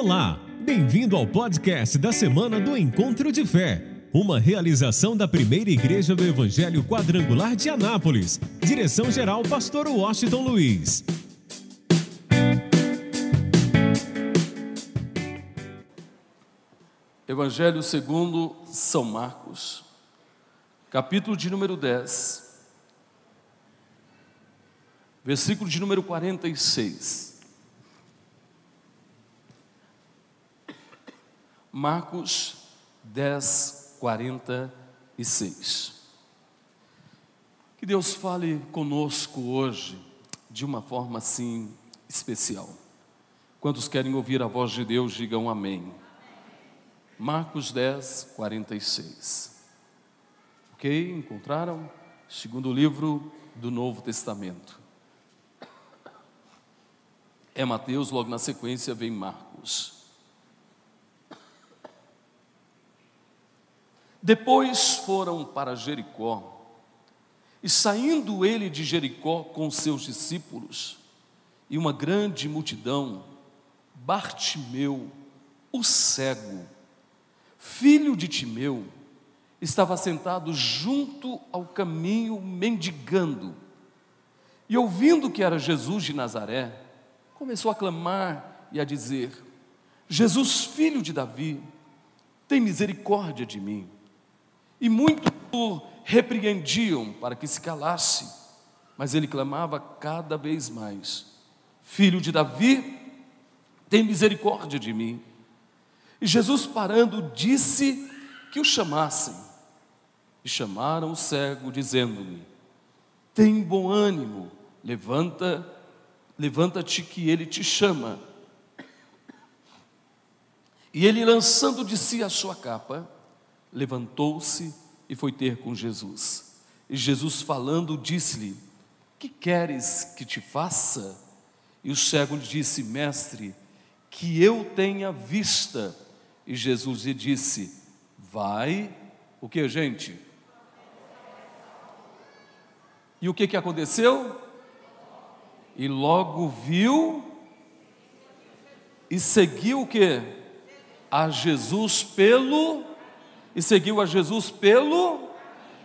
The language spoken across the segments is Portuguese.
Olá, bem-vindo ao podcast da semana do Encontro de Fé, uma realização da primeira igreja do Evangelho Quadrangular de Anápolis. Direção-geral, Pastor Washington Luiz. Evangelho segundo São Marcos, capítulo de número 10, versículo de número 46. Marcos 10, 46. Que Deus fale conosco hoje de uma forma assim especial. Quantos querem ouvir a voz de Deus, digam amém. Marcos 10, 46. Ok? Encontraram? Segundo livro do Novo Testamento. É Mateus, logo na sequência vem Marcos. Depois foram para Jericó, e saindo ele de Jericó com seus discípulos e uma grande multidão, Bartimeu, o cego, filho de Timeu, estava sentado junto ao caminho mendigando. E ouvindo que era Jesus de Nazaré, começou a clamar e a dizer: Jesus, filho de Davi, tem misericórdia de mim. E muitos o repreendiam para que se calasse, mas ele clamava cada vez mais: Filho de Davi, tem misericórdia de mim. E Jesus, parando, disse que o chamassem. E chamaram o cego, dizendo-lhe: Tem bom ânimo, levanta, levanta-te que ele te chama. E ele, lançando de si a sua capa, levantou-se e foi ter com Jesus. E Jesus, falando, disse-lhe: Que queres que te faça? E o cego lhe disse: Mestre, que eu tenha vista. E Jesus lhe disse: Vai, o que, gente? E o que, que aconteceu? E logo viu e seguiu o que? A Jesus pelo e seguiu a Jesus pelo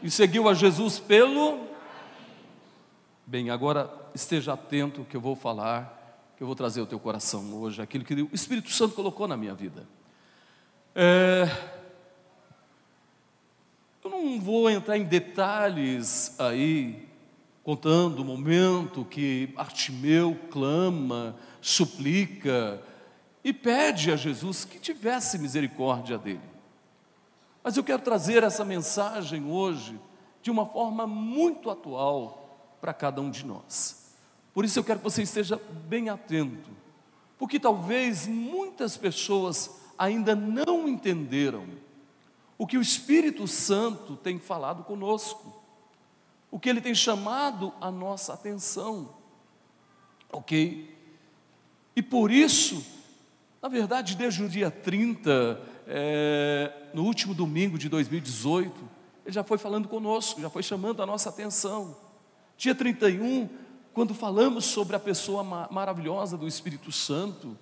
e seguiu a Jesus pelo Bem, agora esteja atento que eu vou falar, que eu vou trazer ao teu coração hoje aquilo que o Espírito Santo colocou na minha vida. É, eu não vou entrar em detalhes aí, contando o momento que Artimeu clama, suplica e pede a Jesus que tivesse misericórdia dele. Mas eu quero trazer essa mensagem hoje de uma forma muito atual para cada um de nós. Por isso eu quero que você esteja bem atento, porque talvez muitas pessoas ainda não entenderam o que o Espírito Santo tem falado conosco, o que ele tem chamado a nossa atenção, ok? E por isso, na verdade, desde o dia 30, é, no último domingo de 2018, ele já foi falando conosco, já foi chamando a nossa atenção. Dia 31, quando falamos sobre a pessoa maravilhosa do Espírito Santo,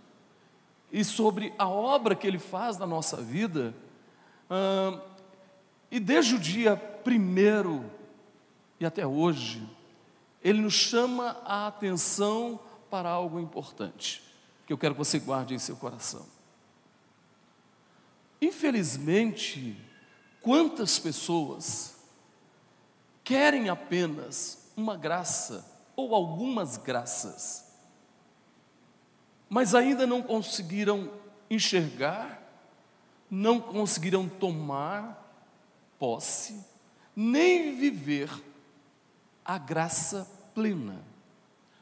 e sobre a obra que Ele faz na nossa vida. e desde o dia primeiro e até hoje, Ele nos chama a atenção para algo importante, que eu quero que você guarde em seu coração. Infelizmente, quantas pessoas querem apenas uma graça ou algumas graças, mas ainda não conseguiram enxergar, não conseguiram tomar posse, nem viver a graça plena.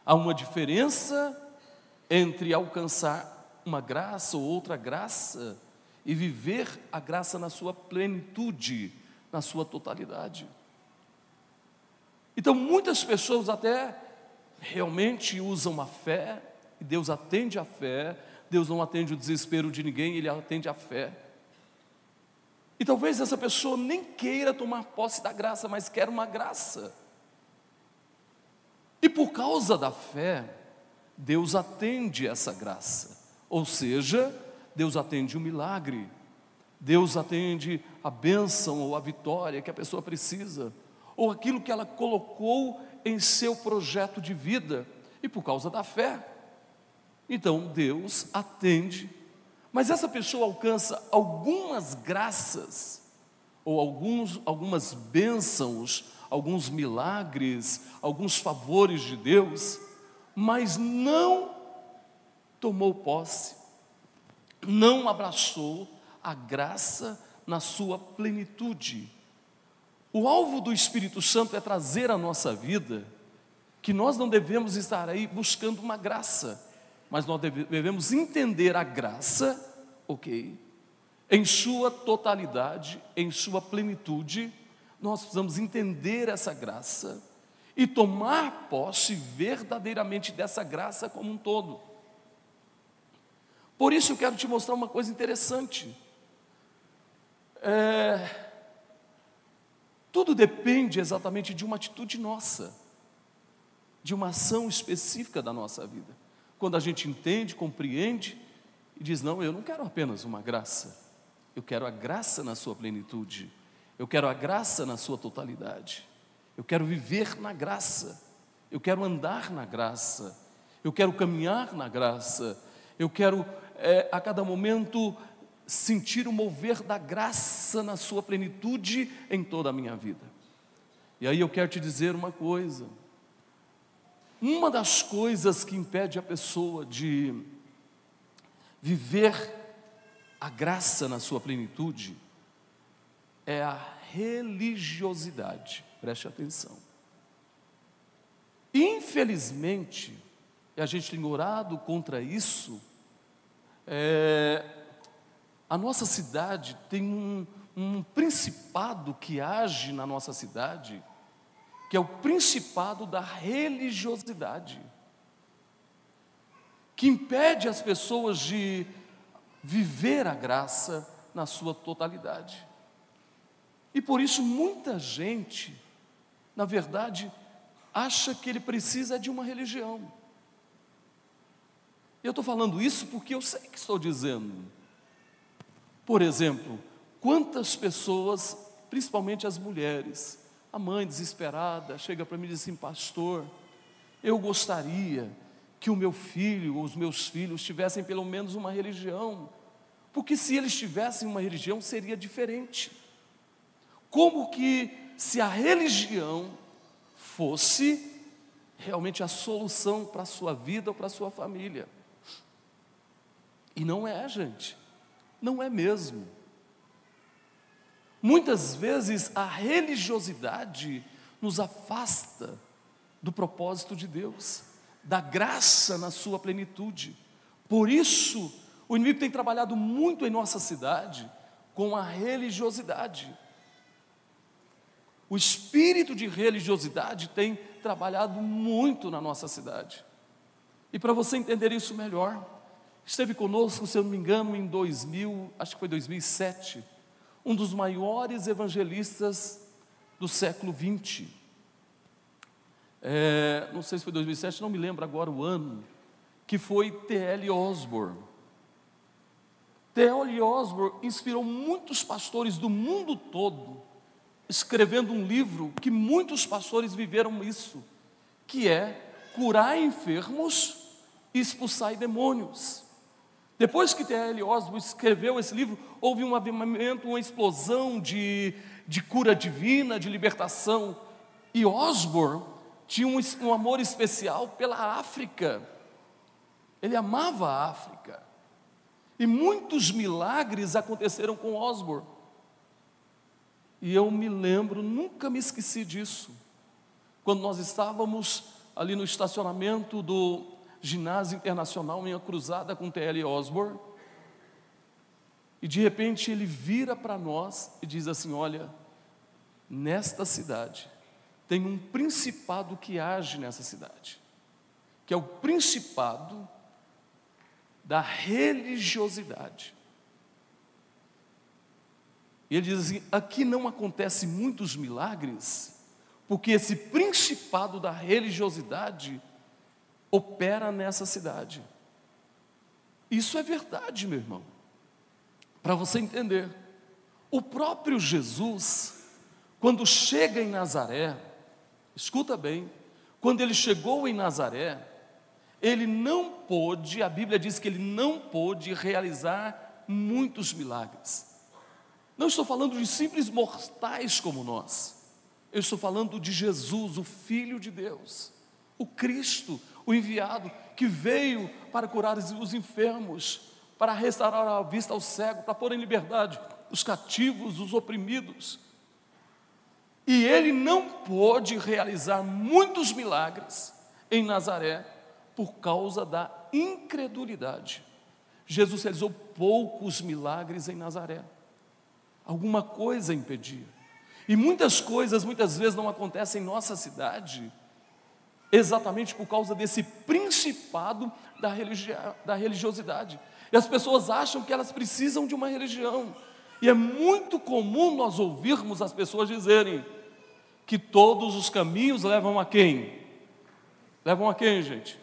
Há uma diferença entre alcançar uma graça ou outra graça e viver a graça na sua plenitude, na sua totalidade. Então, muitas pessoas até realmente usam a fé, e Deus atende a fé, Deus não atende o desespero de ninguém, Ele atende a fé. E talvez essa pessoa nem queira tomar posse da graça, mas quer uma graça. E por causa da fé, Deus atende essa graça. Ou seja, Deus atende o milagre, Deus atende a bênção ou a vitória que a pessoa precisa, ou aquilo que ela colocou em seu projeto de vida, e por causa da fé. Então Deus atende, mas essa pessoa alcança algumas graças, ou alguns, algumas bênçãos, alguns milagres, alguns favores de Deus, mas não tomou posse, não abraçou a graça na sua plenitude. O alvo do Espírito Santo é trazer à nossa vida que nós não devemos estar aí buscando uma graça, mas nós devemos entender a graça, ok, em sua totalidade, em sua plenitude, nós precisamos entender essa graça e tomar posse verdadeiramente dessa graça como um todo. Por isso eu quero te mostrar uma coisa interessante. É, tudo depende exatamente de uma atitude nossa, de uma ação específica da nossa vida. Quando a gente entende, compreende e diz: Não, eu não quero apenas uma graça, eu quero a graça na sua plenitude, eu quero a graça na sua totalidade, eu quero viver na graça, eu quero andar na graça, eu quero caminhar na graça, eu quero é, a cada momento sentir o mover da graça na sua plenitude em toda a minha vida. E aí eu quero te dizer uma coisa. Uma das coisas que impede a pessoa de viver a graça na sua plenitude é a religiosidade. Preste atenção. Infelizmente, a gente tem orado contra isso, é, a nossa cidade tem um, um principado que age na nossa cidade, que é o principado da religiosidade, que impede as pessoas de viver a graça na sua totalidade. E por isso muita gente, na verdade, acha que ele precisa de uma religião. Eu estou falando isso porque eu sei que estou dizendo. Por exemplo, quantas pessoas, principalmente as mulheres, a mãe desesperada chega para mim e diz assim: Pastor, eu gostaria que o meu filho ou os meus filhos tivessem pelo menos uma religião, porque se eles tivessem uma religião seria diferente. Como que se a religião fosse realmente a solução para a sua vida ou para a sua família? E não é, gente. Não é mesmo. Muitas vezes a religiosidade nos afasta do propósito de Deus, da graça na sua plenitude. Por isso, o inimigo tem trabalhado muito em nossa cidade com a religiosidade. O espírito de religiosidade tem trabalhado muito na nossa cidade. E para você entender isso melhor, Esteve conosco, se eu não me engano, em 2000, acho que foi 2007, um dos maiores evangelistas do século 20. É, não sei se foi 2007, não me lembro agora o ano, que foi T.L. Osborne. T.L. Osborne inspirou muitos pastores do mundo todo, escrevendo um livro que muitos pastores viveram isso, que é curar enfermos e expulsar demônios. Depois que T.L. Osborne escreveu esse livro, houve um avivamento, uma explosão de, de cura divina, de libertação. E Osborne tinha um, um amor especial pela África. Ele amava a África. E muitos milagres aconteceram com Osborne. E eu me lembro, nunca me esqueci disso. Quando nós estávamos ali no estacionamento do ginásio internacional, minha cruzada com T.L. Osborne. E de repente ele vira para nós e diz assim: Olha, nesta cidade tem um principado que age nessa cidade, que é o principado da religiosidade. E ele diz assim: aqui não acontece muitos milagres, porque esse principado da religiosidade opera nessa cidade. Isso é verdade, meu irmão. Para você entender, o próprio Jesus, quando chega em Nazaré, escuta bem, quando ele chegou em Nazaré, ele não pôde, a Bíblia diz que ele não pôde realizar muitos milagres. Não estou falando de simples mortais como nós. Eu estou falando de Jesus, o Filho de Deus, o Cristo, o enviado, que veio para curar os enfermos, para restaurar a vista ao cego, para pôr em liberdade os cativos, os oprimidos. E ele não pôde realizar muitos milagres em Nazaré por causa da incredulidade. Jesus realizou poucos milagres em Nazaré. Alguma coisa impedia. E muitas coisas, muitas vezes, não acontecem em nossa cidade, exatamente por causa desse principado da, religi da religiosidade. E as pessoas acham que elas precisam de uma religião. E é muito comum nós ouvirmos as pessoas dizerem que todos os caminhos levam a quem? Levam a quem, gente?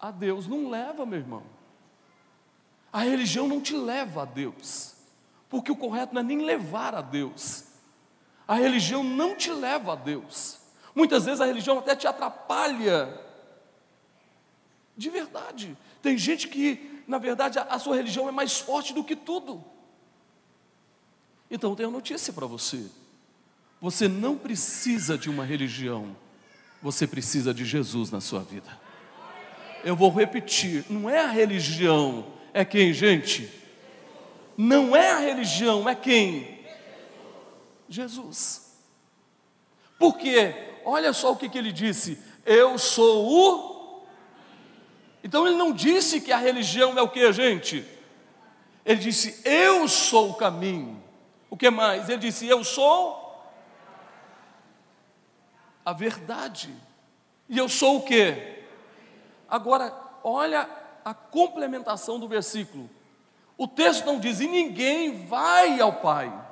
A Deus. Não leva, meu irmão. A religião não te leva a Deus. Porque o correto não é nem levar a Deus. A religião não te leva a Deus. Muitas vezes a religião até te atrapalha. De verdade. Tem gente que, na verdade, a, sua religião é mais forte do que tudo. Então eu tenho notícia para você. Você não precisa de uma religião, você precisa de Jesus na sua vida. Eu vou repetir: não é a religião, é quem, gente? Não é a religião, é quem? Jesus. Porque, olha só o que, que ele disse: Eu sou o. Então ele não disse que a religião é o que, gente? Ele disse: Eu sou o caminho. O que mais? Ele disse: Eu sou a verdade. E eu sou o que? Agora, olha a complementação do versículo. O texto não diz: E ninguém vai ao Pai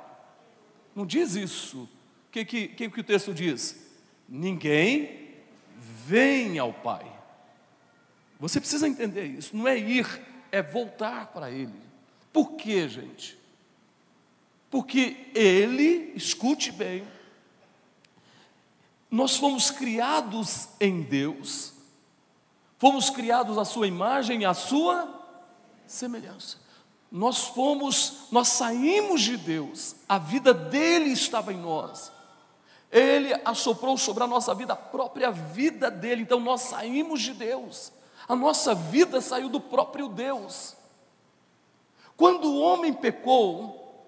não diz isso. O que, que, que, que o texto diz? Ninguém vem ao Pai. Você precisa entender isso. Não é ir, é voltar para Ele. Por quê, gente? Porque Ele, escute bem, nós fomos criados em Deus, fomos criados à Sua imagem e à Sua semelhança nós fomos, nós saímos de Deus, a vida dele estava em nós. Ele assoprou sobre a nossa vida a própria vida dele, então nós saímos de Deus. A nossa vida saiu do próprio Deus. Quando o homem pecou,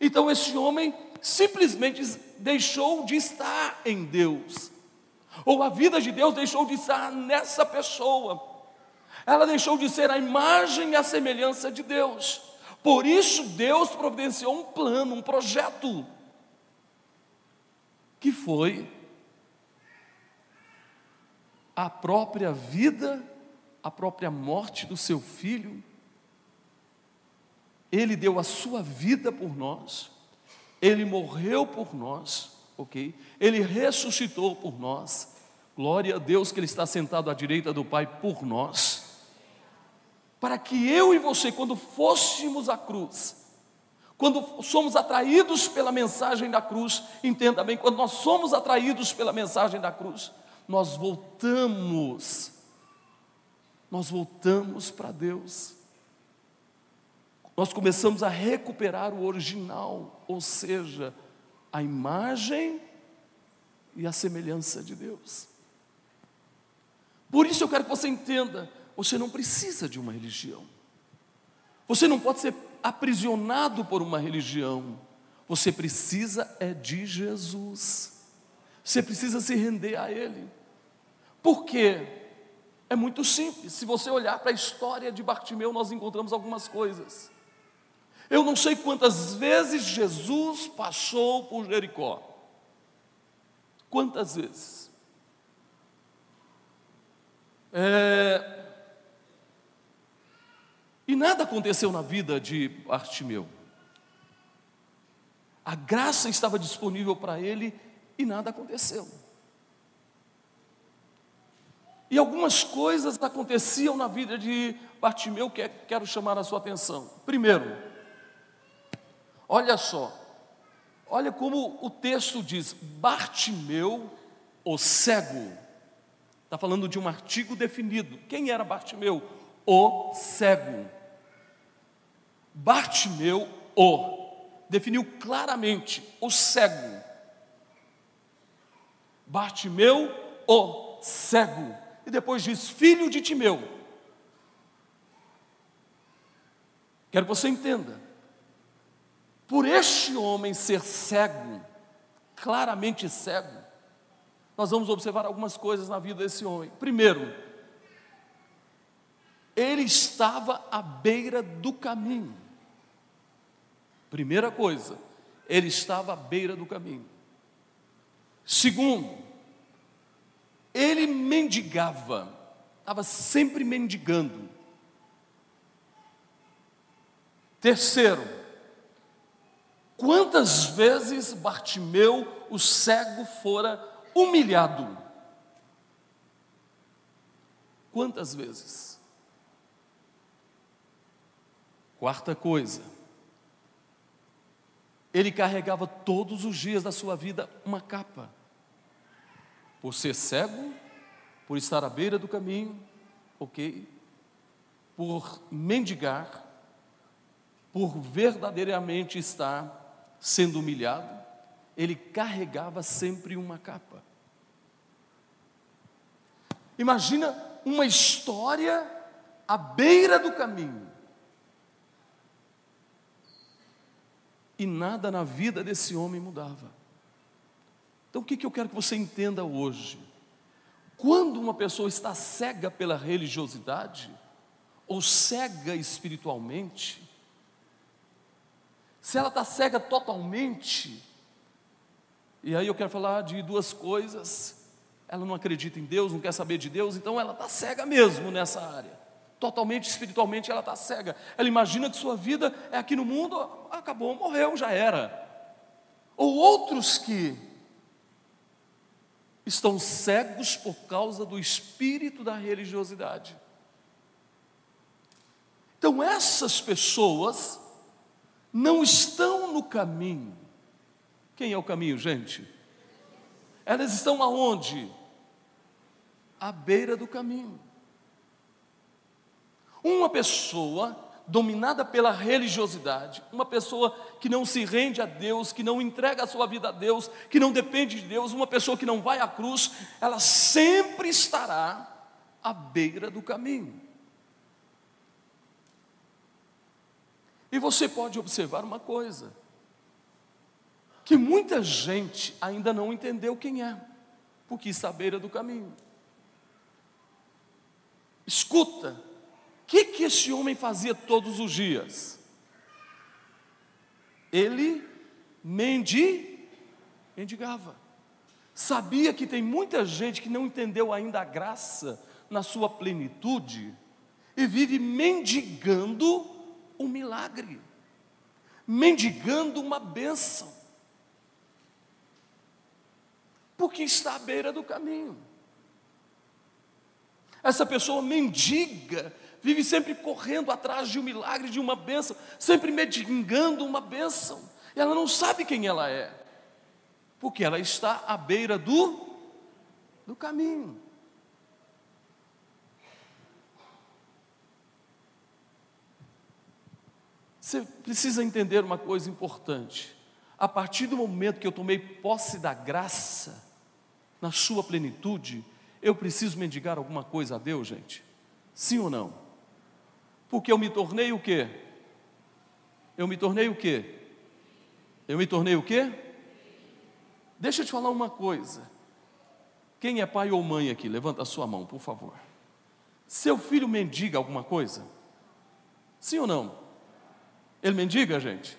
então esse homem simplesmente deixou de estar em Deus. Ou a vida de Deus deixou de estar nessa pessoa ela deixou de ser a imagem e a semelhança de Deus. Por isso, Deus providenciou um plano, um projeto, que foi a própria vida, a própria morte do seu filho. Ele deu a sua vida por nós, ele morreu por nós, ok? Ele ressuscitou por nós. Glória a Deus que Ele está sentado à direita do Pai por nós para que eu e você, quando fôssemos à cruz, quando somos atraídos pela mensagem da cruz, entenda bem, quando nós somos atraídos pela mensagem da cruz, nós voltamos, nós voltamos para Deus. Nós começamos a recuperar o original, ou seja, a imagem e a semelhança de Deus. Por isso eu quero que você entenda você não precisa de uma religião. Você não pode ser aprisionado por uma religião. Você precisa é de Jesus. Você precisa se render a Ele. Por quê? É muito simples. Se você olhar para a história de Bartimeu, nós encontramos algumas coisas. Eu não sei quantas vezes Jesus passou por Jericó. Quantas vezes? É, e nada aconteceu na vida de Bartimeu. A graça estava disponível para ele e nada aconteceu. E algumas coisas aconteciam na vida de Bartimeu que quero chamar a sua atenção. Primeiro, Olha só, olha como o texto diz: Bartimeu, o cego. Está falando de um artigo definido. Quem era Bartimeu? O cego. Bartimeu, o. Definiu claramente o cego. Bartimeu, o cego. E depois diz: filho de Timeu. Quero que você entenda. Por este homem ser cego, claramente cego, nós vamos observar algumas coisas na vida desse homem. Primeiro, ele estava à beira do caminho. Primeira coisa, ele estava à beira do caminho. Segundo, ele mendigava, estava sempre mendigando. Terceiro, quantas vezes Bartimeu, o cego, fora humilhado? Quantas vezes? Quarta coisa, ele carregava todos os dias da sua vida uma capa. Por ser cego, por estar à beira do caminho, ok? Por mendigar, por verdadeiramente estar sendo humilhado, ele carregava sempre uma capa. Imagina uma história à beira do caminho. E nada na vida desse homem mudava. Então o que, eu quero que você entenda hoje? Quando uma pessoa está cega pela religiosidade, ou cega espiritualmente, se ela está cega totalmente, e aí eu quero falar de duas coisas, ela não acredita em Deus, não quer saber de Deus, então ela está cega mesmo nessa área. Totalmente espiritualmente ela está cega. Ela imagina que sua vida é aqui no mundo, acabou, morreu, já era. Ou outros que estão cegos por causa do espírito da religiosidade. Então, essas pessoas não estão no caminho. Quem é o caminho, gente? Elas estão aonde? À beira do caminho. Uma pessoa dominada pela religiosidade, uma pessoa que não se rende a Deus, que não entrega a sua vida a Deus, que não depende de Deus, uma pessoa que não vai à cruz, ela sempre estará à beira do caminho. E você pode observar uma coisa: que muita gente ainda não entendeu quem é, porque está à beira do caminho. Escuta, que, que esse homem fazia todos os dias? Ele mendi, mendigava. Sabia que tem muita gente que não entendeu ainda a graça na sua plenitude e vive mendigando um milagre, mendigando uma bênção, porque está à beira do caminho. Essa pessoa mendiga vive sempre correndo atrás de um milagre, de uma bênção, sempre mendigando uma bênção. Ela não sabe quem ela é, porque ela está à beira do, do caminho. Você precisa entender uma coisa importante. A partir do momento que eu tomei posse da graça, na sua plenitude, eu preciso mendigar alguma coisa a Deus, gente? Sim ou não? Porque eu me tornei o quê? Eu me tornei o quê? Eu me tornei o quê? Deixa eu te falar uma coisa. Quem é pai ou mãe aqui? Levanta a sua mão, por favor. Seu filho mendiga alguma coisa? Sim ou não? Ele mendiga, gente?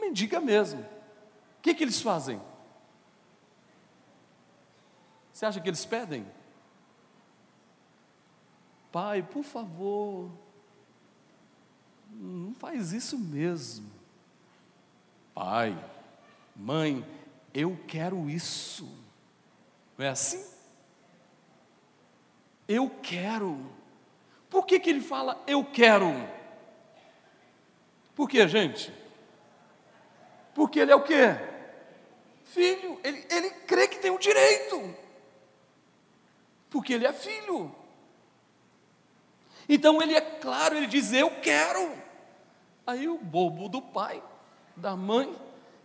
Mendiga mesmo. O que, que eles fazem? Você acha que eles pedem? Pai, por favor, não faz isso mesmo. Pai, mãe, eu quero isso. Não é assim? Eu quero. Por que, que ele fala eu quero? Por que, gente? Porque ele é o quê? Filho. Ele, ele crê que tem o direito. Porque ele é filho. Então ele é claro, ele diz: Eu quero. Aí o bobo do pai, da mãe,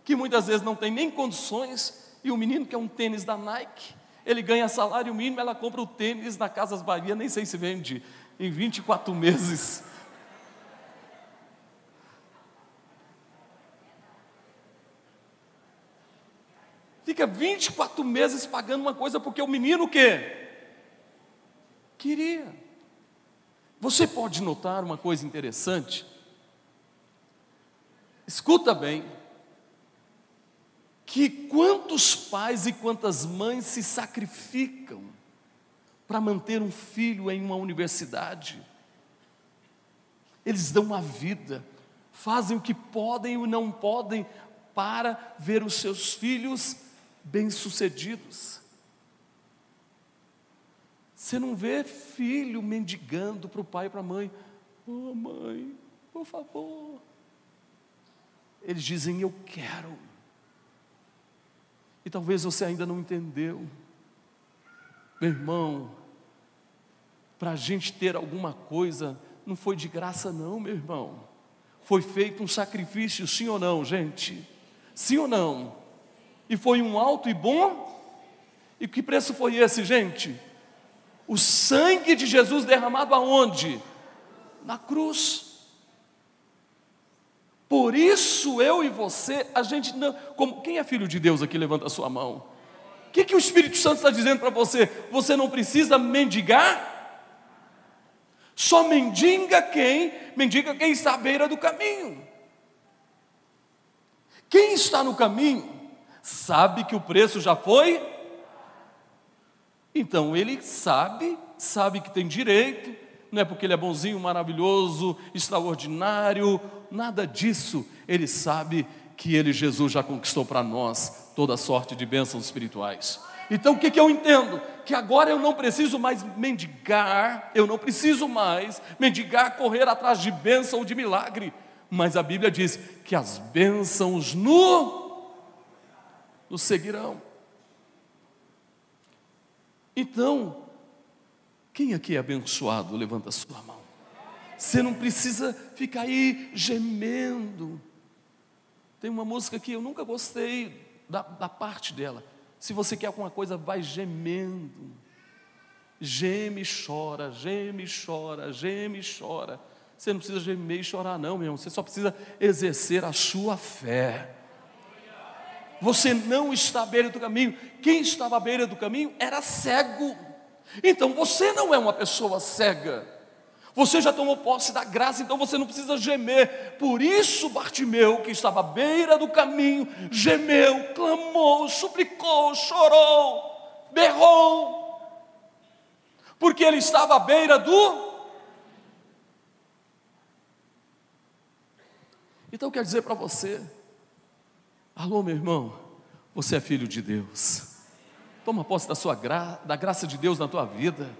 que muitas vezes não tem nem condições, e o menino que é um tênis da Nike, ele ganha salário mínimo, ela compra o tênis na Casas Bahia, nem sei se vende, em 24 meses. Fica 24 meses pagando uma coisa porque o menino o quê? Queria. Você pode notar uma coisa interessante? Escuta bem, que quantos pais e quantas mães se sacrificam para manter um filho em uma universidade. Eles dão a vida, fazem o que podem e não podem para ver os seus filhos bem-sucedidos. Você não vê filho mendigando para o pai e para a mãe: Oh, mãe, por favor. Eles dizem: Eu quero. E talvez você ainda não entendeu. Meu irmão, para a gente ter alguma coisa, não foi de graça, não, meu irmão. Foi feito um sacrifício, sim ou não, gente? Sim ou não? E foi um alto e bom? E que preço foi esse, gente? O sangue de Jesus derramado aonde? Na cruz. Por isso eu e você, a gente não. Como, quem é filho de Deus aqui? Levanta a sua mão. O que, que o Espírito Santo está dizendo para você? Você não precisa mendigar? Só mendiga quem? Mendiga quem está à beira do caminho. Quem está no caminho sabe que o preço já foi. Então ele sabe, sabe que tem direito, não é porque ele é bonzinho, maravilhoso, extraordinário, nada disso. Ele sabe que ele, Jesus, já conquistou para nós toda sorte de bênçãos espirituais. Então o que, que eu entendo? Que agora eu não preciso mais mendigar, eu não preciso mais mendigar, correr atrás de bênção ou de milagre, mas a Bíblia diz que as bênçãos no, nos seguirão. Então, quem aqui é abençoado? Levanta a sua mão. Você não precisa ficar aí gemendo. Tem uma música que eu nunca gostei da, da parte dela. Se você quer alguma coisa, vai gemendo. Geme chora, geme chora, geme chora. Você não precisa gemer e chorar, não, meu irmão. Você só precisa exercer a sua fé. Você não está à beira do caminho. Quem estava à beira do caminho era cego. Então você não é uma pessoa cega. Você já tomou posse da graça, então você não precisa gemer. Por isso, Bartimeu, que estava à beira do caminho, gemeu, clamou, suplicou, chorou, berrou, porque ele estava à beira do. Então, quer dizer para você, alô, meu irmão, você é filho de Deus. Toma posse da sua gra da graça de Deus na tua vida.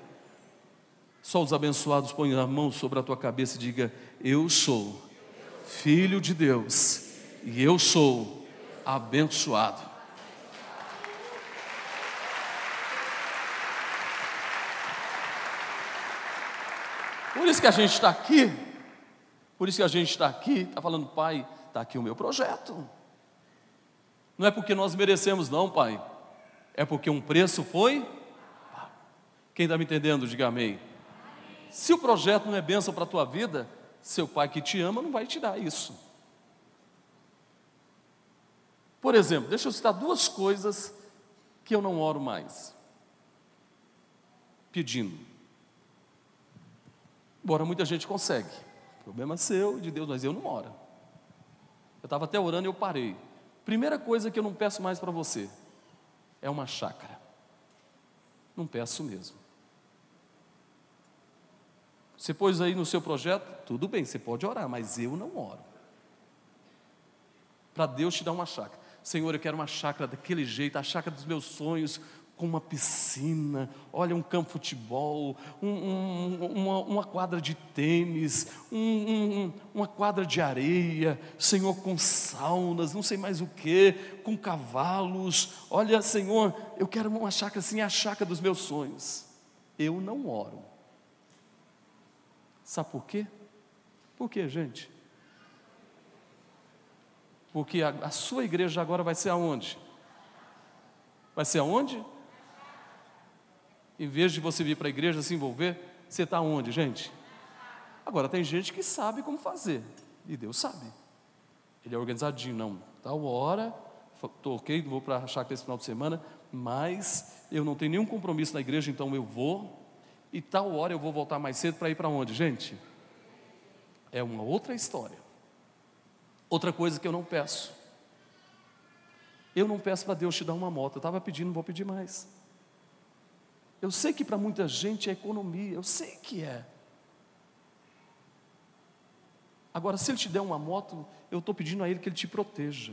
Só os abençoados põem a mão sobre a tua cabeça e diga: Eu sou filho de Deus e eu sou abençoado. Por isso que a gente está aqui, por isso que a gente está aqui, está falando, pai, está aqui o meu projeto. Não é porque nós merecemos, não, pai. É porque um preço foi. Quem está me entendendo, diga amém. Se o projeto não é bênção para a tua vida, seu pai que te ama não vai te dar isso. Por exemplo, deixa eu citar duas coisas que eu não oro mais. Pedindo. Embora muita gente consegue. Problema seu, de Deus, mas eu não oro. Eu estava até orando e eu parei. Primeira coisa que eu não peço mais para você é uma chácara. Não peço mesmo. Você pôs aí no seu projeto? Tudo bem, você pode orar, mas eu não oro. Para Deus te dar uma chácara. Senhor, eu quero uma chácara daquele jeito, a chácara dos meus sonhos, com uma piscina, olha, um campo de futebol, um, um, uma, uma, quadra de tênis, um, uma quadra de areia, Senhor, com saunas, não sei mais o que, com cavalos. Olha, Senhor, eu quero uma chácara assim, a chácara dos meus sonhos. Eu não oro. Sabe por quê? Por quê, gente? Porque a, a sua igreja agora vai ser aonde? Vai ser aonde? Em vez de você vir para a igreja se envolver, você está onde, gente? Agora, tem gente que sabe como fazer, e Deus sabe. Ele é organizadinho, não. Tal hora, estou ok, vou para a chácara esse final de semana, mas eu não tenho nenhum compromisso na igreja, então eu vou, e tal hora eu vou voltar mais cedo para ir para onde, gente? É uma outra história. Outra coisa que eu não peço. Eu não peço para Deus te dar uma moto, eu estava pedindo, não vou pedir mais. Eu sei que para muita gente é economia, eu sei que é. Agora, se Ele te der uma moto, eu estou pedindo a Ele que Ele te proteja.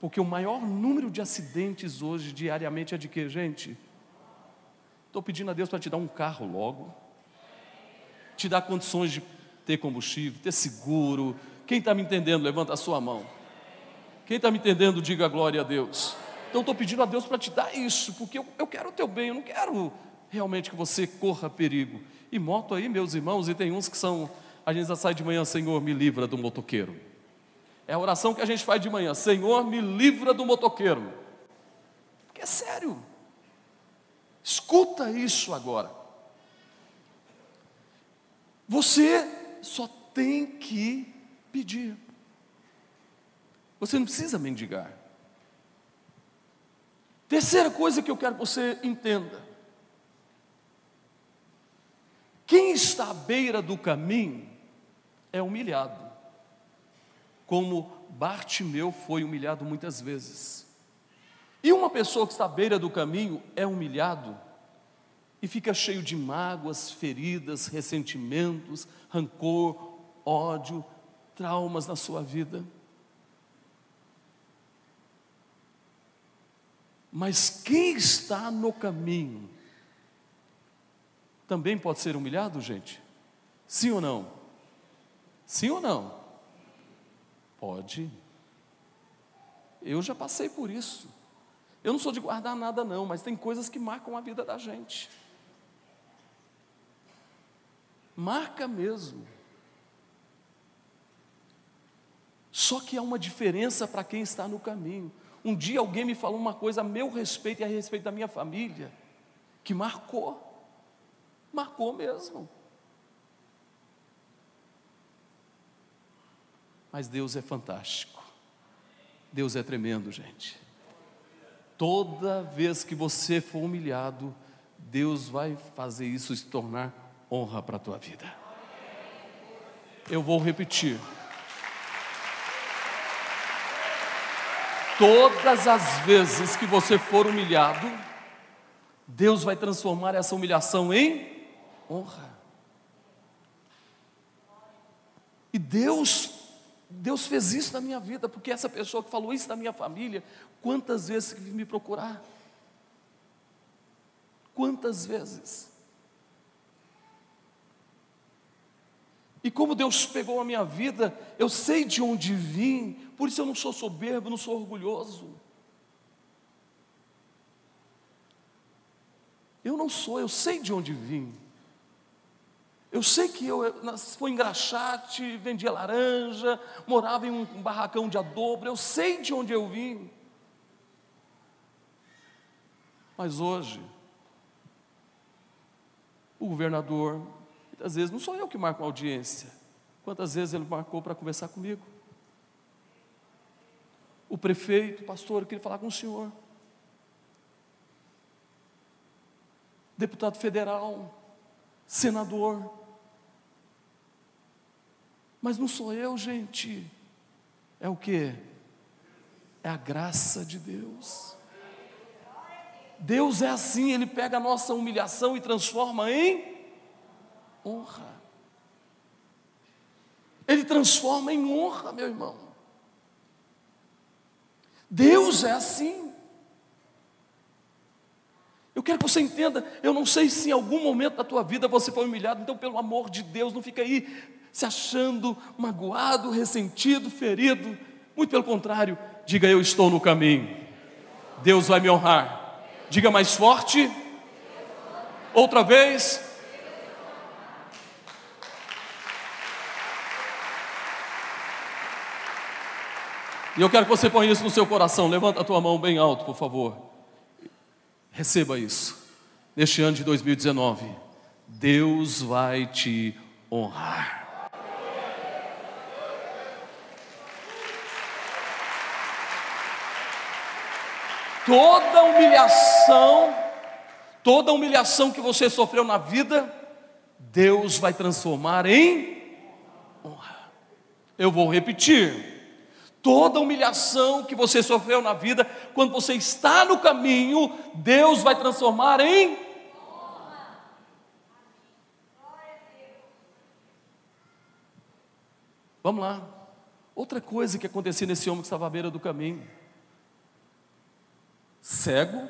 Porque o maior número de acidentes hoje, diariamente, é de que, gente? Estou pedindo a Deus para te dar um carro logo, te dar condições de ter combustível, ter seguro. Quem está me entendendo, levanta a sua mão. Quem está me entendendo, diga glória a Deus. Então estou pedindo a Deus para te dar isso, porque eu, eu quero o teu bem, eu não quero realmente que você corra perigo. E moto aí, meus irmãos, e tem uns que são, a gente já sai de manhã, Senhor, me livra do motoqueiro. É a oração que a gente faz de manhã, Senhor, me livra do motoqueiro. Porque é sério. Escuta isso agora. Você só tem que pedir. Você não precisa mendigar. Terceira coisa que eu quero que você entenda: quem está à beira do caminho é humilhado, como Bartimeu foi humilhado muitas vezes. E uma pessoa que está à beira do caminho é humilhado e fica cheio de mágoas, feridas, ressentimentos, rancor, ódio, traumas na sua vida. Mas quem está no caminho também pode ser humilhado, gente? Sim ou não? Sim ou não? Pode. Eu já passei por isso. Eu não sou de guardar nada, não, mas tem coisas que marcam a vida da gente. Marca mesmo. Só que há uma diferença para quem está no caminho. Um dia alguém me falou uma coisa a meu respeito e a respeito da minha família, que marcou. Marcou mesmo. Mas Deus é fantástico. Deus é tremendo, gente. Toda vez que você for humilhado, Deus vai fazer isso se tornar honra para a tua vida. Eu vou repetir. Todas as vezes que você for humilhado, Deus vai transformar essa humilhação em honra. E Deus, Deus fez isso na minha vida, porque essa pessoa que falou isso na minha família, quantas vezes que me procurar? Quantas vezes? E como Deus pegou a minha vida, eu sei de onde vim, por isso eu não sou soberbo, não sou orgulhoso. Eu não sou, eu sei de onde vim. Eu sei que eu fui em Graxate, vendia laranja, morava em um barracão de adobo, eu sei de onde eu vim. Mas hoje, o governador às vezes não sou eu que marco a audiência. Quantas vezes ele marcou para conversar comigo? O prefeito, pastor, eu queria falar com o senhor. Deputado federal, senador. Mas não sou eu, gente. É o que? É a graça de Deus. Deus é assim, Ele pega a nossa humilhação e transforma em honra. Ele transforma em honra, meu irmão. Deus é assim. Eu quero que você entenda, eu não sei se em algum momento da tua vida você foi humilhado, então pelo amor de Deus, não fica aí se achando magoado, ressentido, ferido. Muito pelo contrário, diga eu estou no caminho. Deus vai me honrar. Diga mais forte. Outra vez. E eu quero que você ponha isso no seu coração. Levanta a tua mão bem alto, por favor. Receba isso. Neste ano de 2019, Deus vai te honrar. Toda humilhação, toda humilhação que você sofreu na vida, Deus vai transformar em honra. Eu vou repetir. Toda humilhação que você sofreu na vida, quando você está no caminho, Deus vai transformar em Vamos lá. Outra coisa que acontecia nesse homem que estava à beira do caminho. Cego,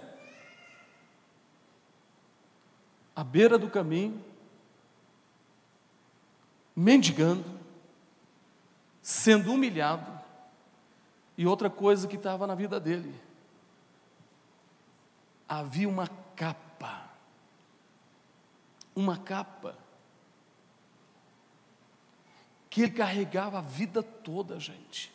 à beira do caminho, mendigando, sendo humilhado, e outra coisa que estava na vida dele: havia uma capa, uma capa, que ele carregava a vida toda, gente.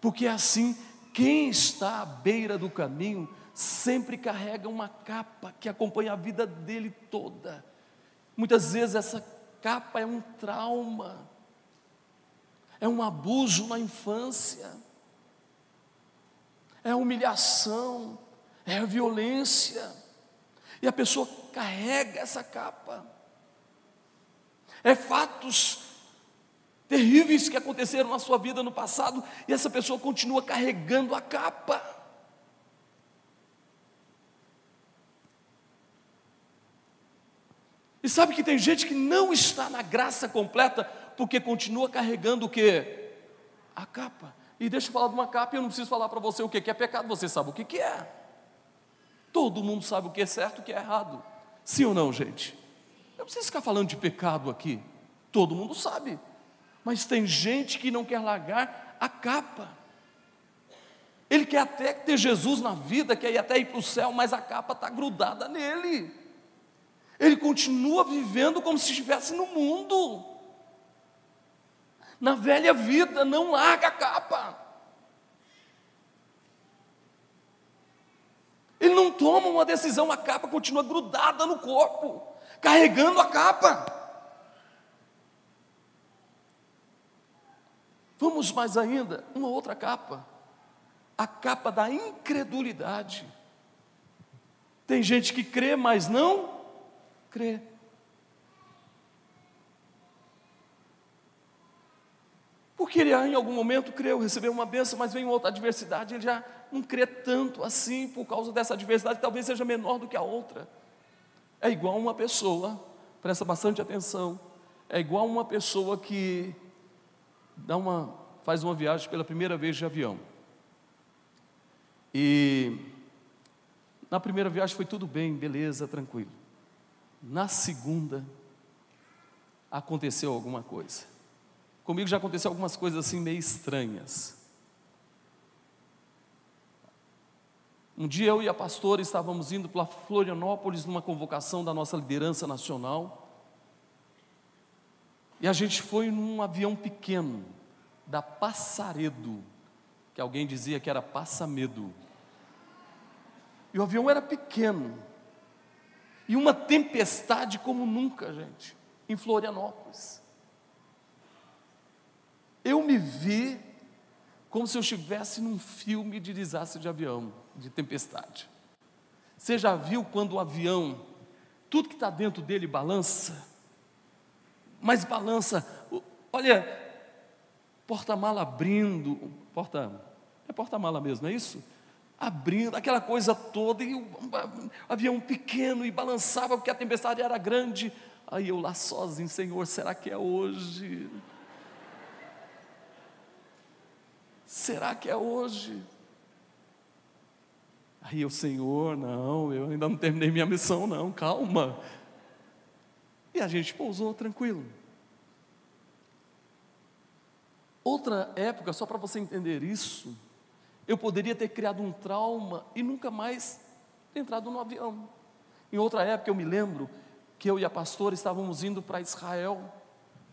Porque é assim, quem está à beira do caminho sempre carrega uma capa que acompanha a vida dele toda. Muitas vezes essa capa é um trauma é um abuso na infância, é humilhação, é violência, e a pessoa carrega essa capa. É fatos terríveis que aconteceram na sua vida no passado, e essa pessoa continua carregando a capa. E sabe que tem gente que não está na graça completa porque continua carregando o que? A capa. E deixa eu falar de uma capa eu não preciso falar para você o que é pecado, você sabe o que é. Todo mundo sabe o que é certo e o que é errado. Sim ou não, gente? Eu não preciso ficar falando de pecado aqui. Todo mundo sabe. Mas tem gente que não quer largar a capa. Ele quer até ter Jesus na vida, quer ir até ir para o céu, mas a capa está grudada nele. Ele continua vivendo como se estivesse no mundo na velha vida, não larga a capa. Ele não toma uma decisão, a capa continua grudada no corpo, carregando a capa. Vamos mais ainda, uma outra capa, a capa da incredulidade. Tem gente que crê, mas não crê. Porque ele em algum momento creu, recebeu uma benção, mas vem outra adversidade, ele já não crê tanto assim por causa dessa adversidade, talvez seja menor do que a outra. É igual uma pessoa, presta bastante atenção, é igual uma pessoa que dá uma, faz uma viagem pela primeira vez de avião. E na primeira viagem foi tudo bem, beleza, tranquilo. Na segunda, aconteceu alguma coisa. Comigo já aconteceu algumas coisas assim meio estranhas. Um dia eu e a pastora estávamos indo para Florianópolis numa convocação da nossa liderança nacional. E a gente foi num avião pequeno, da Passaredo, que alguém dizia que era Passamedo. E o avião era pequeno. E uma tempestade como nunca, gente, em Florianópolis eu me vi como se eu estivesse num filme de desastre de avião, de tempestade. Você já viu quando o avião, tudo que está dentro dele balança? Mas balança, olha, porta-mala abrindo, porta, é porta-mala mesmo, é isso? Abrindo, aquela coisa toda, e o avião pequeno e balançava porque a tempestade era grande. Aí eu lá sozinho, Senhor, será que é hoje? Será que é hoje? Aí o Senhor, não, eu ainda não terminei minha missão, não, calma. E a gente pousou tranquilo. Outra época, só para você entender isso, eu poderia ter criado um trauma e nunca mais ter entrado no avião. Em outra época, eu me lembro que eu e a pastora estávamos indo para Israel.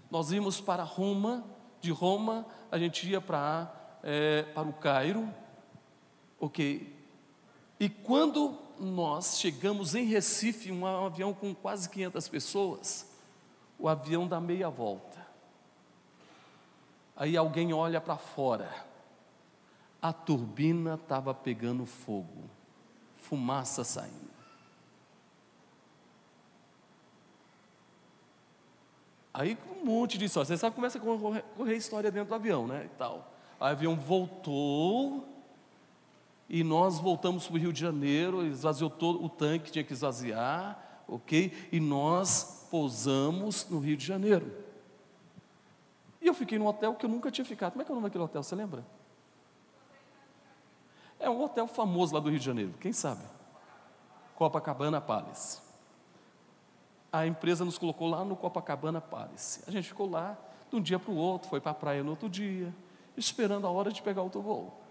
Nós íamos para Roma, de Roma a gente ia para, é, para o Cairo, ok? E quando nós chegamos em Recife, um avião com quase 500 pessoas, o avião dá meia volta. Aí alguém olha para fora, a turbina estava pegando fogo, fumaça saindo. Aí um monte de história. Você sabe começa a correr história dentro do avião, né? E tal. O avião voltou e nós voltamos para o Rio de Janeiro, esvaziou todo o tanque, tinha que esvaziar, ok? E nós pousamos no Rio de Janeiro. E eu fiquei num hotel que eu nunca tinha ficado. Como é que é o nome daquele hotel, você lembra? É um hotel famoso lá do Rio de Janeiro, quem sabe? Copacabana Palace a empresa nos colocou lá no Copacabana Palace. A gente ficou lá de um dia para o outro, foi para a praia no outro dia, esperando a hora de pegar outro voo.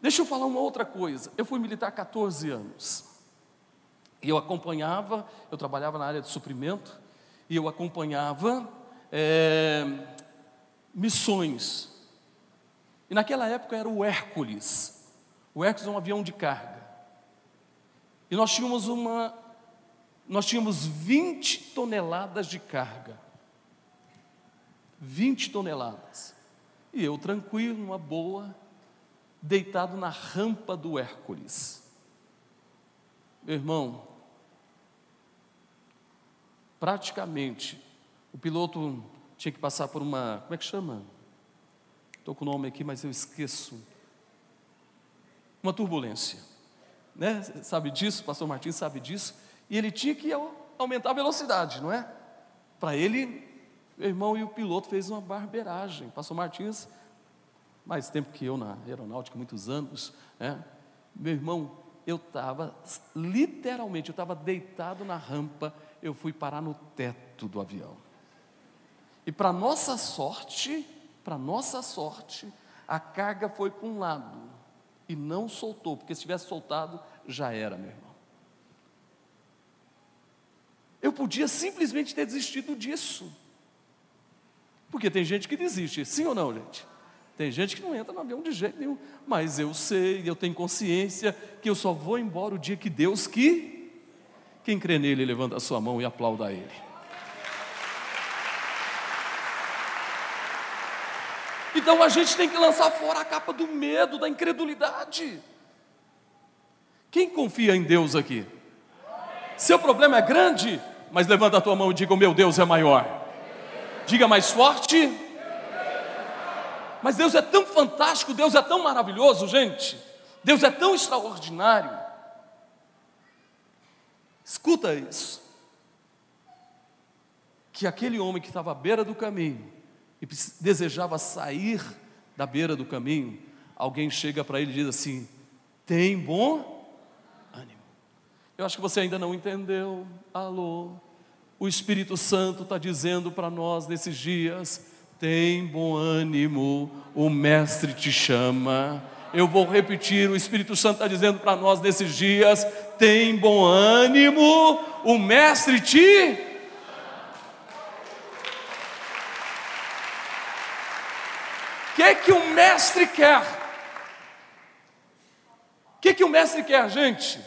Deixa eu falar uma outra coisa. Eu fui militar 14 anos. E eu acompanhava, eu trabalhava na área de suprimento, e eu acompanhava é, missões. E naquela época era o Hércules. O Hércules é um avião de carga. E nós tínhamos uma nós tínhamos 20 toneladas de carga. 20 toneladas. E eu tranquilo, numa boa, deitado na rampa do Hércules. Meu irmão, praticamente, o piloto tinha que passar por uma, como é que chama? Estou com o nome aqui, mas eu esqueço. Uma turbulência. Né? Sabe disso? O pastor Martins sabe disso e ele tinha que aumentar a velocidade, não é? Para ele, meu irmão e o piloto fez uma barbeiragem. Passou Martins, mais tempo que eu na aeronáutica, muitos anos, né? Meu irmão, eu estava, literalmente, eu estava deitado na rampa, eu fui parar no teto do avião. E para nossa sorte, para nossa sorte, a carga foi para um lado e não soltou, porque se tivesse soltado, já era, meu irmão. Eu podia simplesmente ter desistido disso. Porque tem gente que desiste, sim ou não, gente? Tem gente que não entra no avião de jeito nenhum. Mas eu sei, eu tenho consciência que eu só vou embora o dia que Deus que. Quem crê nele, levanta a sua mão e aplauda a ele. Então a gente tem que lançar fora a capa do medo, da incredulidade. Quem confia em Deus aqui? Seu problema é grande, mas levanta a tua mão e diga: O meu Deus é maior. Diga mais forte. Mas Deus é tão fantástico, Deus é tão maravilhoso, gente. Deus é tão extraordinário. Escuta isso. Que aquele homem que estava à beira do caminho e desejava sair da beira do caminho, alguém chega para ele e diz assim: Tem bom eu acho que você ainda não entendeu. Alô. O Espírito Santo está dizendo para nós nesses dias: tem bom ânimo, o Mestre te chama. Eu vou repetir: o Espírito Santo está dizendo para nós nesses dias: tem bom ânimo, o Mestre te. O que, que o Mestre quer? O que, que o Mestre quer, gente?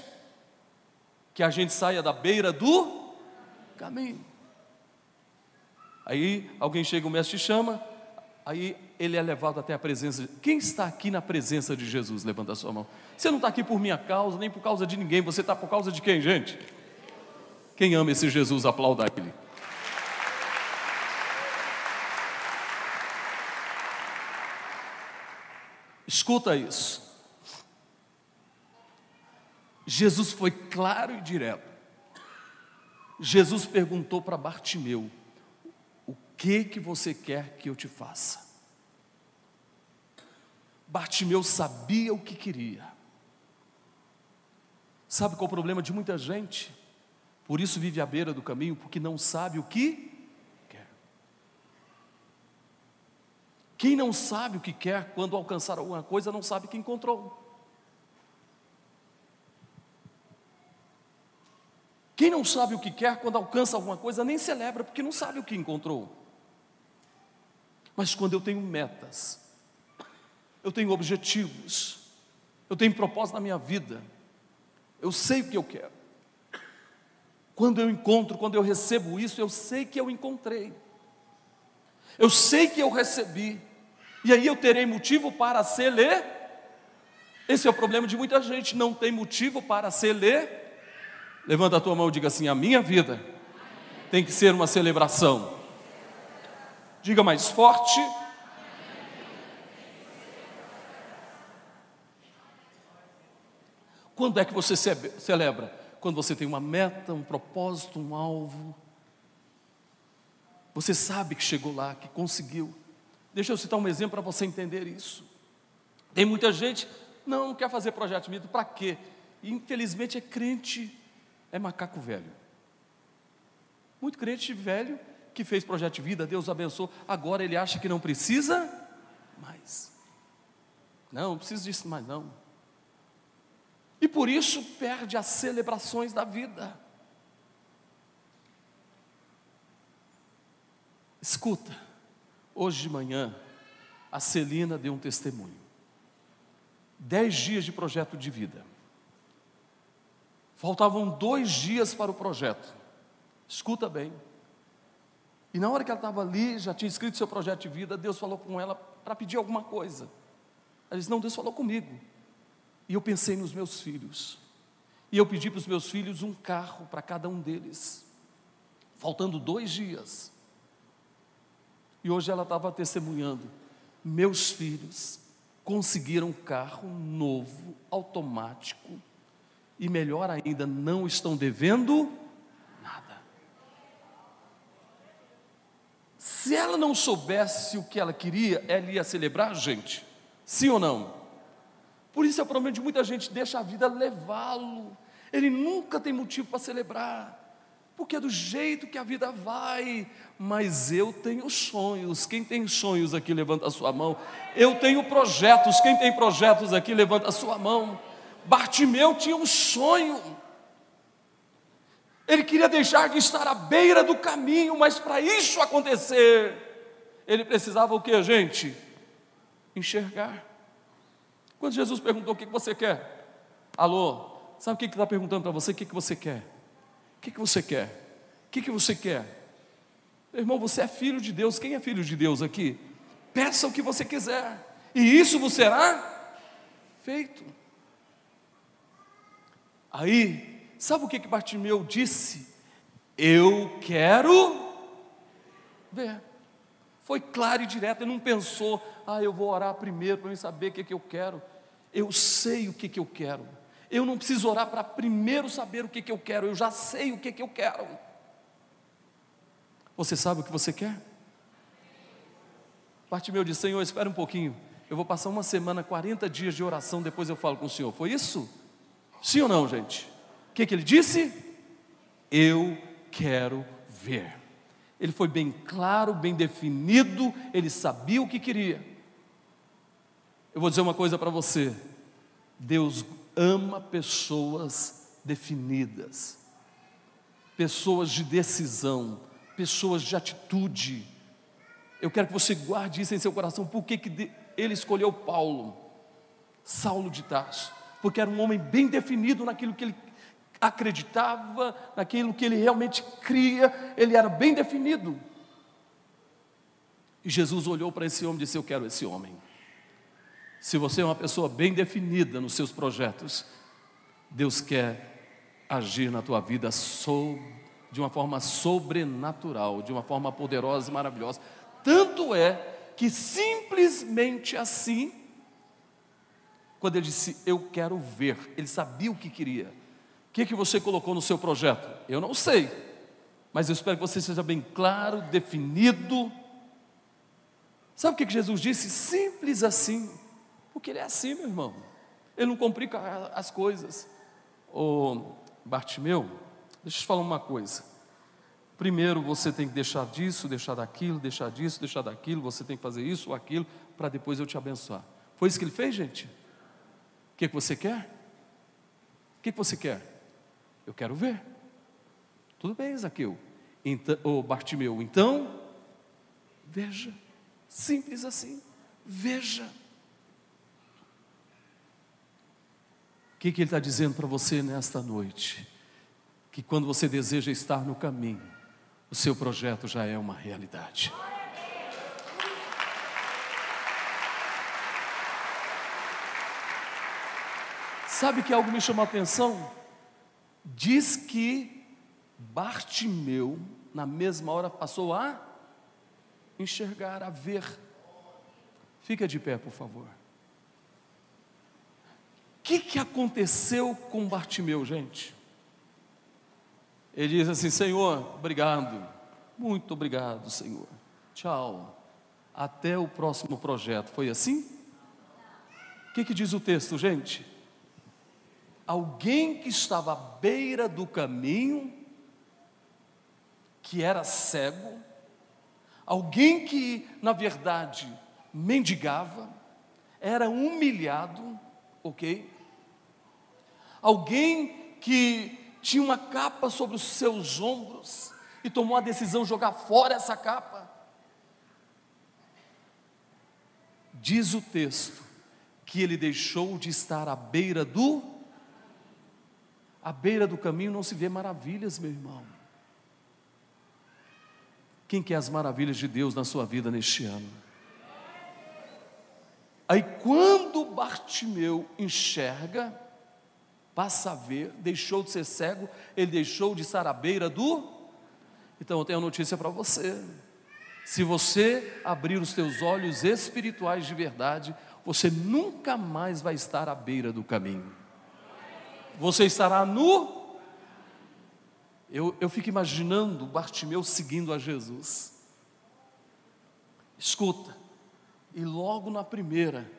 que a gente saia da beira do caminho. Aí alguém chega, o mestre chama, aí ele é levado até a presença. De... Quem está aqui na presença de Jesus? Levanta a sua mão. Você não está aqui por minha causa, nem por causa de ninguém, você está por causa de quem, gente? Quem ama esse Jesus, aplauda ele. Escuta isso. Jesus foi claro e direto. Jesus perguntou para Bartimeu: O que que você quer que eu te faça? Bartimeu sabia o que queria. Sabe qual é o problema de muita gente? Por isso vive à beira do caminho, porque não sabe o que quer. Quem não sabe o que quer quando alcançar alguma coisa, não sabe que encontrou. Quem não sabe o que quer quando alcança alguma coisa, nem celebra, porque não sabe o que encontrou. Mas quando eu tenho metas, eu tenho objetivos, eu tenho propósito na minha vida, eu sei o que eu quero. Quando eu encontro, quando eu recebo isso, eu sei que eu encontrei. Eu sei que eu recebi. E aí eu terei motivo para ser ler. Esse é o problema de muita gente, não tem motivo para ser ler. Levanta a tua mão e diga assim: a minha vida tem que ser uma celebração. Diga mais forte. Quando é que você celebra? quando você tem uma meta, um propósito, um alvo. Você sabe que chegou lá, que conseguiu. Deixa eu citar um exemplo para você entender isso. Tem muita gente, não, não quer fazer projeto de vida, para quê? Infelizmente é crente, é macaco velho. Muito crente velho que fez projeto de vida, Deus abençoou, agora ele acha que não precisa mais. Não, não precisa disso mais não e por isso perde as celebrações da vida. Escuta, hoje de manhã, a Celina deu um testemunho. Dez dias de projeto de vida. Faltavam dois dias para o projeto. Escuta bem. E na hora que ela estava ali, já tinha escrito seu projeto de vida, Deus falou com ela para pedir alguma coisa. Ela disse: Não, Deus falou comigo. E eu pensei nos meus filhos. E eu pedi para os meus filhos um carro para cada um deles. Faltando dois dias. E hoje ela estava testemunhando. Meus filhos conseguiram um carro novo, automático. E melhor ainda, não estão devendo nada. Se ela não soubesse o que ela queria, ela ia celebrar, gente? Sim ou não? Por isso é o problema de muita gente, deixa a vida levá-lo. Ele nunca tem motivo para celebrar, porque é do jeito que a vida vai. Mas eu tenho sonhos. Quem tem sonhos aqui, levanta a sua mão. Eu tenho projetos. Quem tem projetos aqui, levanta a sua mão. Bartimeu tinha um sonho. Ele queria deixar de estar à beira do caminho, mas para isso acontecer, ele precisava o que, gente? Enxergar. Quando Jesus perguntou o que você quer, alô, sabe o que está perguntando para você? O que você quer? O que você quer? O que você quer? Irmão, você é filho de Deus. Quem é filho de Deus aqui? Peça o que você quiser, e isso vos será feito. Aí, sabe o que que Bartimeu disse? Eu quero ver. Foi claro e direto, ele não pensou, ah, eu vou orar primeiro para eu saber o que, que eu quero. Eu sei o que, que eu quero. Eu não preciso orar para primeiro saber o que, que eu quero, eu já sei o que, que eu quero. Você sabe o que você quer? Parte meu de Senhor, espera um pouquinho. Eu vou passar uma semana, 40 dias de oração, depois eu falo com o Senhor. Foi isso? Sim ou não, gente? O que, que ele disse? Eu quero ver. Ele foi bem claro, bem definido, ele sabia o que queria. Eu vou dizer uma coisa para você: Deus ama pessoas definidas, pessoas de decisão, pessoas de atitude. Eu quero que você guarde isso em seu coração. Por que, que ele escolheu Paulo, Saulo de Tarso? Porque era um homem bem definido naquilo que ele acreditava, naquilo que ele realmente cria, ele era bem definido. E Jesus olhou para esse homem e disse: Eu quero esse homem. Se você é uma pessoa bem definida nos seus projetos, Deus quer agir na tua vida de uma forma sobrenatural, de uma forma poderosa e maravilhosa. Tanto é que simplesmente assim, quando ele disse, Eu quero ver, ele sabia o que queria. O que, que você colocou no seu projeto? Eu não sei, mas eu espero que você seja bem claro, definido. Sabe o que, que Jesus disse? Simples assim. Porque ele é assim, meu irmão. Ele não complica as coisas. Ô Bartimeu, deixa eu te falar uma coisa. Primeiro você tem que deixar disso, deixar daquilo, deixar disso, deixar daquilo, você tem que fazer isso ou aquilo, para depois eu te abençoar. Foi isso que ele fez, gente? Que, que você quer? O que, que você quer? Eu quero ver. Tudo bem, Zaqueu. Então, ou Bartimeu, então, veja. Simples assim. Veja. O que, que ele está dizendo para você nesta noite? Que quando você deseja estar no caminho, o seu projeto já é uma realidade. Sabe que algo me chamou a atenção? Diz que Bartimeu, na mesma hora, passou a enxergar, a ver. Fica de pé, por favor. O que, que aconteceu com Bartimeu, gente? Ele diz assim: Senhor, obrigado, muito obrigado, Senhor. Tchau. Até o próximo projeto. Foi assim? O que, que diz o texto, gente? Alguém que estava à beira do caminho, que era cego, alguém que, na verdade, mendigava, era humilhado, ok? Alguém que tinha uma capa sobre os seus ombros e tomou a decisão de jogar fora essa capa. Diz o texto que ele deixou de estar à beira do à beira do caminho não se vê maravilhas, meu irmão. Quem quer as maravilhas de Deus na sua vida neste ano? Aí quando Bartimeu enxerga, passa a ver, deixou de ser cego, ele deixou de estar à beira do. Então eu tenho uma notícia para você. Se você abrir os teus olhos espirituais de verdade, você nunca mais vai estar à beira do caminho você estará nu. Eu, eu fico imaginando Bartimeu seguindo a Jesus. Escuta, e logo na primeira,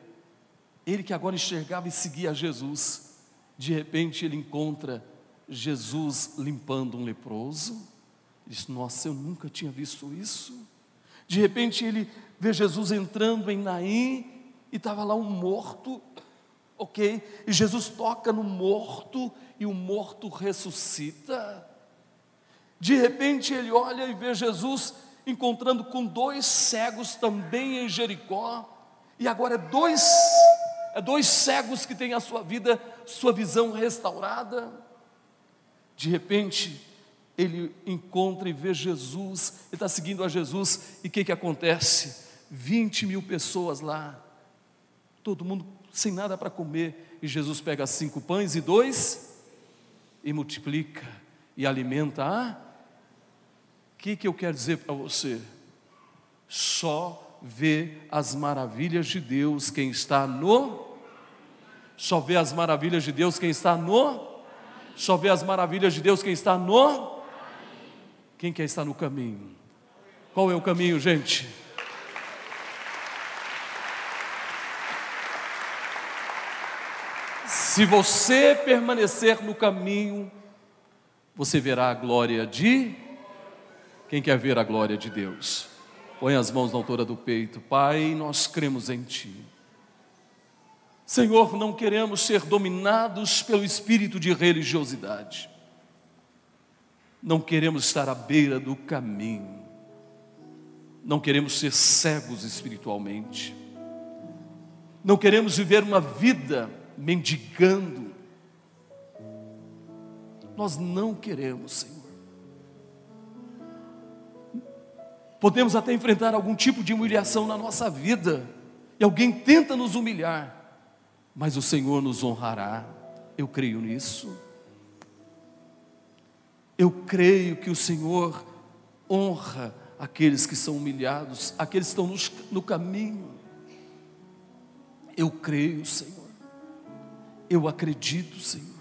ele que agora enxergava e seguia Jesus, de repente ele encontra Jesus limpando um leproso. Ele diz: Nossa, eu nunca tinha visto isso. De repente ele vê Jesus entrando em Naim e estava lá um morto ok? E Jesus toca no morto e o morto ressuscita. De repente ele olha e vê Jesus encontrando com dois cegos também em Jericó, e agora é dois, é dois cegos que têm a sua vida, sua visão restaurada. De repente, ele encontra e vê Jesus, ele está seguindo a Jesus, e o que, que acontece? 20 mil pessoas lá, todo mundo sem nada para comer, e Jesus pega cinco pães e dois e multiplica e alimenta a. O que, que eu quero dizer para você? Só vê as maravilhas de Deus quem está no. Só vê as maravilhas de Deus quem está no. Só vê as maravilhas de Deus quem está no. Quem quer estar no caminho? Qual é o caminho, gente? Se você permanecer no caminho, você verá a glória de. Quem quer ver a glória de Deus? Põe as mãos na altura do peito. Pai, nós cremos em Ti. Senhor, não queremos ser dominados pelo espírito de religiosidade. Não queremos estar à beira do caminho. Não queremos ser cegos espiritualmente. Não queremos viver uma vida mendigando. Nós não queremos, Senhor. Podemos até enfrentar algum tipo de humilhação na nossa vida, e alguém tenta nos humilhar, mas o Senhor nos honrará. Eu creio nisso. Eu creio que o Senhor honra aqueles que são humilhados, aqueles que estão no caminho. Eu creio, Senhor. Eu acredito, Senhor.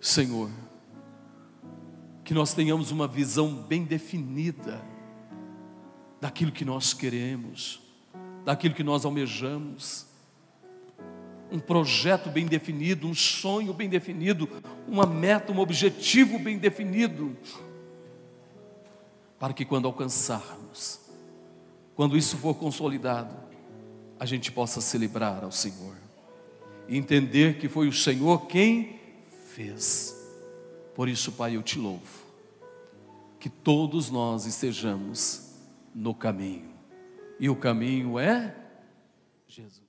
Senhor, que nós tenhamos uma visão bem definida daquilo que nós queremos, daquilo que nós almejamos. um projeto bem definido, um sonho bem definido, uma meta, um objetivo bem definido, para que quando alcançarmos, quando isso for consolidado, a gente possa celebrar ao Senhor e entender que foi o Senhor quem fez. Por isso, Pai, eu te louvo, que todos nós estejamos no caminho, e o caminho é Jesus.